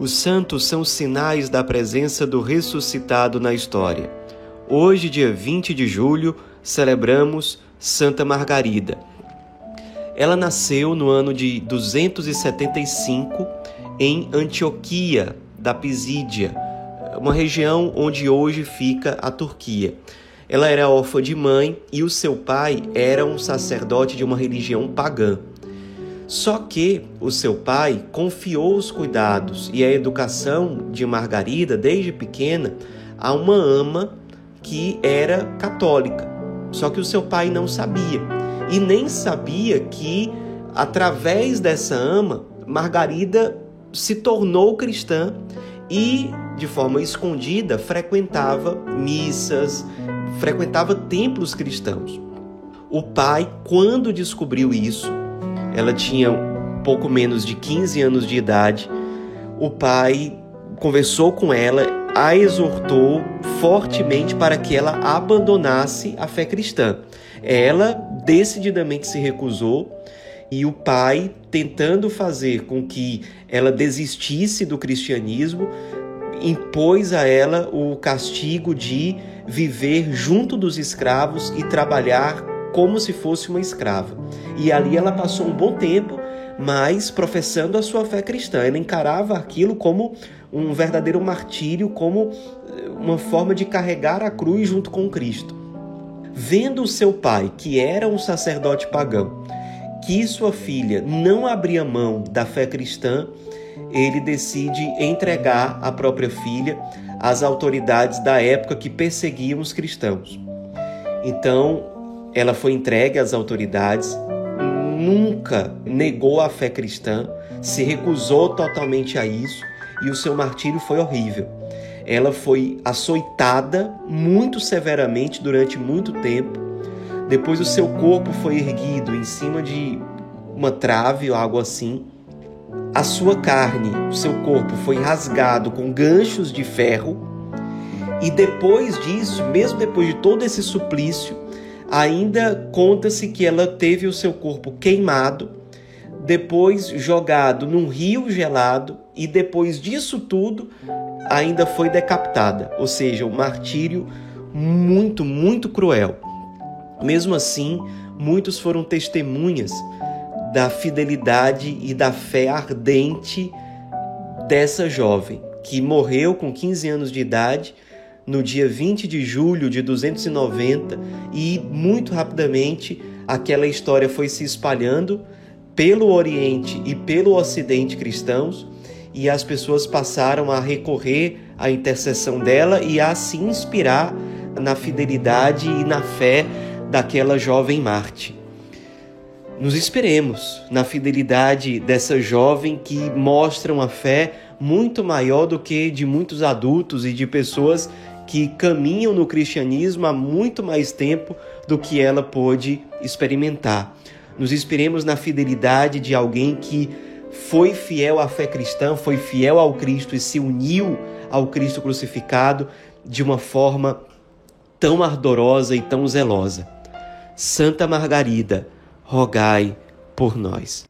Os santos são sinais da presença do ressuscitado na história. Hoje, dia 20 de julho, celebramos Santa Margarida. Ela nasceu no ano de 275 em Antioquia da Pisídia, uma região onde hoje fica a Turquia. Ela era órfã de mãe e o seu pai era um sacerdote de uma religião pagã. Só que o seu pai confiou os cuidados e a educação de Margarida desde pequena a uma ama que era católica. Só que o seu pai não sabia e nem sabia que através dessa ama Margarida se tornou cristã e de forma escondida frequentava missas, frequentava templos cristãos. O pai, quando descobriu isso, ela tinha pouco menos de 15 anos de idade. O pai conversou com ela, a exortou fortemente para que ela abandonasse a fé cristã. Ela decididamente se recusou e o pai, tentando fazer com que ela desistisse do cristianismo, impôs a ela o castigo de viver junto dos escravos e trabalhar como se fosse uma escrava. E ali ela passou um bom tempo, mas professando a sua fé cristã. Ela encarava aquilo como um verdadeiro martírio, como eh, uma forma de carregar a cruz junto com Cristo. Vendo seu pai, que era um sacerdote pagão, que sua filha não abria mão da fé cristã, ele decide entregar a própria filha às autoridades da época que perseguiam os cristãos. Então, ela foi entregue às autoridades, nunca negou a fé cristã, se recusou totalmente a isso e o seu martírio foi horrível. Ela foi açoitada muito severamente durante muito tempo. Depois o seu corpo foi erguido em cima de uma trave ou algo assim. A sua carne, o seu corpo foi rasgado com ganchos de ferro. E depois disso, mesmo depois de todo esse suplício, Ainda conta-se que ela teve o seu corpo queimado, depois jogado num rio gelado e depois disso tudo ainda foi decapitada, ou seja, um martírio muito, muito cruel. Mesmo assim, muitos foram testemunhas da fidelidade e da fé ardente dessa jovem que morreu com 15 anos de idade no dia 20 de julho de 290 e muito rapidamente aquela história foi se espalhando pelo Oriente e pelo Ocidente cristãos e as pessoas passaram a recorrer à intercessão dela e a se inspirar na fidelidade e na fé daquela jovem Marte. Nos esperemos na fidelidade dessa jovem que mostra uma fé muito maior do que de muitos adultos e de pessoas que caminham no cristianismo há muito mais tempo do que ela pôde experimentar. Nos inspiremos na fidelidade de alguém que foi fiel à fé cristã, foi fiel ao Cristo e se uniu ao Cristo crucificado de uma forma tão ardorosa e tão zelosa. Santa Margarida, rogai por nós.